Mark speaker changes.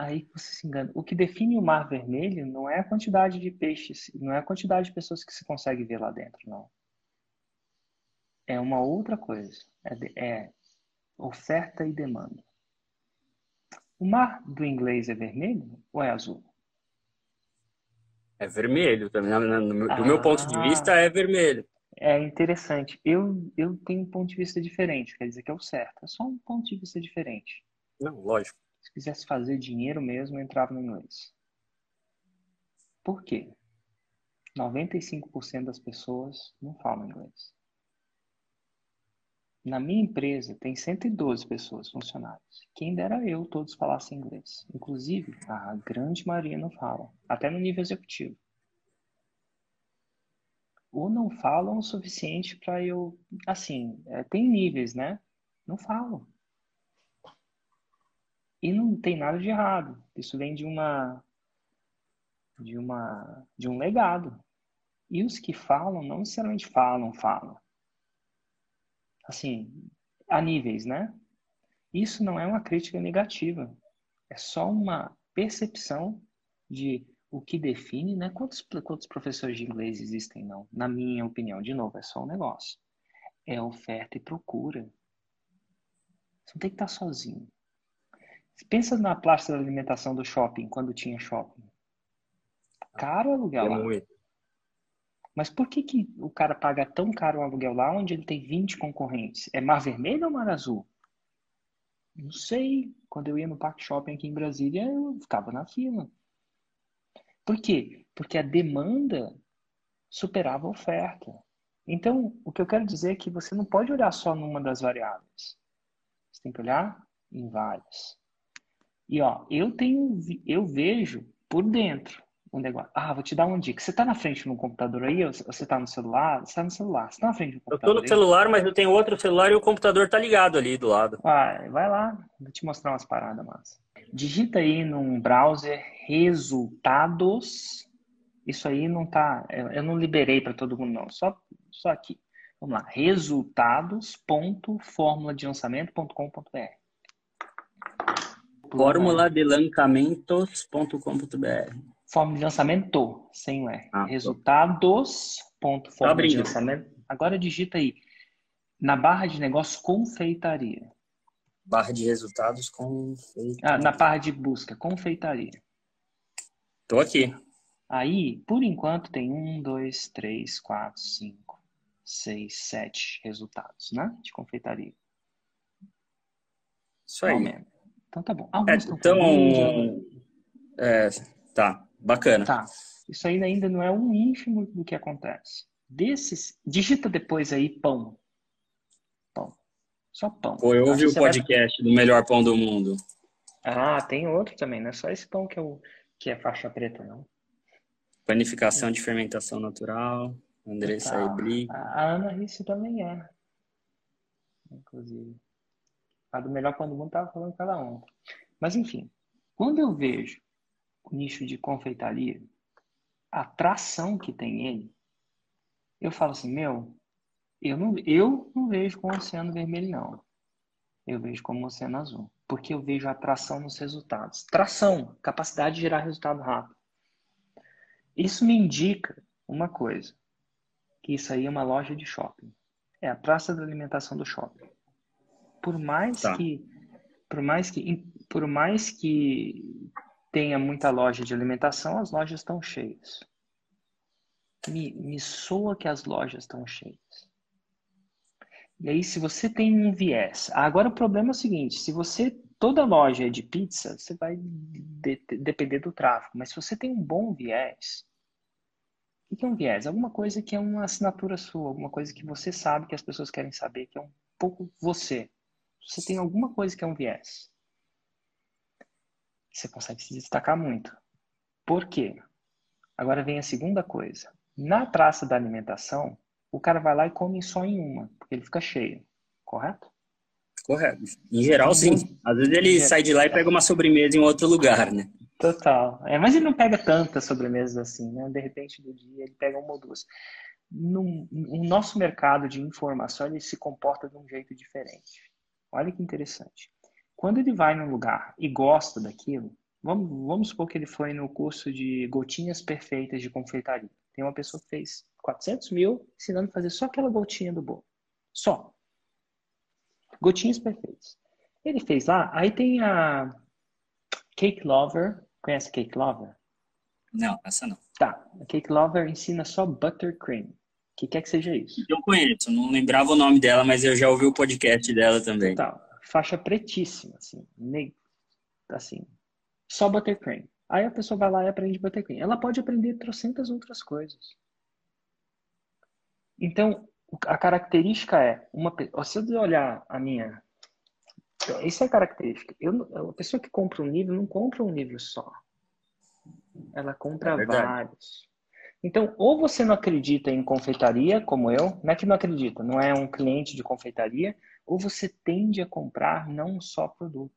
Speaker 1: aí você se engana. O que define o mar vermelho não é a quantidade de peixes, não é a quantidade de pessoas que se consegue ver lá dentro, não. É uma outra coisa. É, de, é oferta e demanda. O mar do inglês é vermelho ou é azul?
Speaker 2: É vermelho também. Do ah, meu ponto de vista, é vermelho.
Speaker 1: É interessante. Eu, eu tenho um ponto de vista diferente, quer dizer que é o certo. É só um ponto de vista diferente.
Speaker 2: Não, lógico.
Speaker 1: Se quisesse fazer dinheiro mesmo, entrava no inglês. Por quê? 95% das pessoas não falam inglês. Na minha empresa tem 112 pessoas, funcionários. Quem dera eu todos falassem inglês. Inclusive, a grande maioria não fala, até no nível executivo. Ou não falam o suficiente para eu. Assim, é, tem níveis, né? Não falam. E não tem nada de errado. Isso vem de uma. de uma. de um legado. E os que falam, não necessariamente falam, falam assim, a níveis, né? Isso não é uma crítica negativa. É só uma percepção de o que define, né? Quantos, quantos professores de inglês existem, não? Na minha opinião, de novo, é só um negócio. É oferta e procura. Você não tem que estar sozinho. Pensa na praça da alimentação do shopping, quando tinha shopping. Caro aluguel é lá. Muito. Mas por que, que o cara paga tão caro um aluguel lá onde ele tem 20 concorrentes? É mar vermelho ou mar azul? Não sei. Quando eu ia no Parque Shopping aqui em Brasília, eu ficava na fila. Por quê? Porque a demanda superava a oferta. Então, o que eu quero dizer é que você não pode olhar só numa das variáveis. Você tem que olhar em várias. E ó, eu tenho, eu vejo por dentro um negócio. Ah, vou te dar uma dica. Você está na frente no computador aí ou você está no celular? Você está no celular. Você está na frente do
Speaker 2: computador? Eu estou no aí? celular, mas eu tenho outro celular e o computador está ligado ali do lado.
Speaker 1: Ah, vai lá. Vou te mostrar umas paradas massa. Digita aí num browser resultados. Isso aí não tá. Eu não liberei para todo mundo, não. Só, só aqui. Vamos lá. Resultados.fórmula de lançamento.com.br
Speaker 2: Fórmula de lançamentos.com.br
Speaker 1: Forma de lançamento, sem o R. Ah, Resultados, ponto, forma de lançamento. Agora digita aí, na barra de negócio, confeitaria.
Speaker 2: Barra de resultados, confeitaria.
Speaker 1: Ah, na barra de busca, confeitaria.
Speaker 2: Tô aqui.
Speaker 1: Aí, por enquanto, tem um, dois, três, quatro, cinco, seis, sete resultados, né? De confeitaria.
Speaker 2: Isso aí.
Speaker 1: Então tá bom.
Speaker 2: Alguns é, então, é, tá. Bacana.
Speaker 1: Tá. Isso aí ainda não é um ínfimo do que acontece. Desses, digita depois aí pão. Pão. Só pão.
Speaker 2: Pô, eu ouvi o podcast vai... do melhor pão do mundo.
Speaker 1: Ah, tem outro também, não é só esse pão que é, o, que é faixa preta, não.
Speaker 2: Panificação é. de fermentação natural. Andressa tá.
Speaker 1: A Ana Risse também é. Inclusive. A do melhor pão do mundo tava falando cada um. Mas enfim, quando eu vejo o nicho de confeitaria, a atração que tem ele, eu falo assim, meu, eu não, eu não vejo como oceano vermelho, não. Eu vejo como oceano azul. Porque eu vejo atração nos resultados. Tração, capacidade de gerar resultado rápido. Isso me indica uma coisa. Que isso aí é uma loja de shopping. É a praça da alimentação do shopping. Por mais tá. que por mais que por mais que tenha muita loja de alimentação, as lojas estão cheias. Me, me soa que as lojas estão cheias. E aí, se você tem um viés. Agora, o problema é o seguinte: se você. Toda loja é de pizza, você vai de, depender do tráfego. Mas se você tem um bom viés. O que é um viés? Alguma coisa que é uma assinatura sua, alguma coisa que você sabe que as pessoas querem saber, que é um pouco você. Você tem alguma coisa que é um viés você consegue se destacar muito. Por quê? Agora vem a segunda coisa. Na praça da alimentação, o cara vai lá e come só em uma, porque ele fica cheio, correto?
Speaker 2: Correto. Em geral, sim. Às vezes ele sai de lá e pega uma sobremesa em outro lugar, né?
Speaker 1: Total. É, mas ele não pega tantas sobremesas assim, né? De repente, no dia, ele pega uma ou duas. No, no nosso mercado de informação, ele se comporta de um jeito diferente. Olha que interessante. Quando ele vai num lugar e gosta daquilo, Vamos, vamos supor que ele foi no curso de gotinhas perfeitas de confeitaria. Tem uma pessoa que fez 400 mil ensinando a fazer só aquela gotinha do bolo. Só. Gotinhas perfeitas. Ele fez lá, aí tem a Cake Lover. Conhece Cake Lover?
Speaker 2: Não, essa não.
Speaker 1: Tá. A Cake Lover ensina só buttercream. O que quer que seja isso?
Speaker 2: Eu conheço, não lembrava o nome dela, mas eu já ouvi o podcast dela também.
Speaker 1: Tá. Faixa pretíssima, assim. Assim. Só buttercream. Aí a pessoa vai lá e aprende buttercream. Ela pode aprender trocentas outras coisas. Então, a característica é, uma, se eu olhar a minha, isso é a característica. Eu, a pessoa que compra um livro não compra um livro só. Ela compra é vários. Então, ou você não acredita em confeitaria, como eu, não é que não acredita, não é um cliente de confeitaria, ou você tende a comprar não só produto.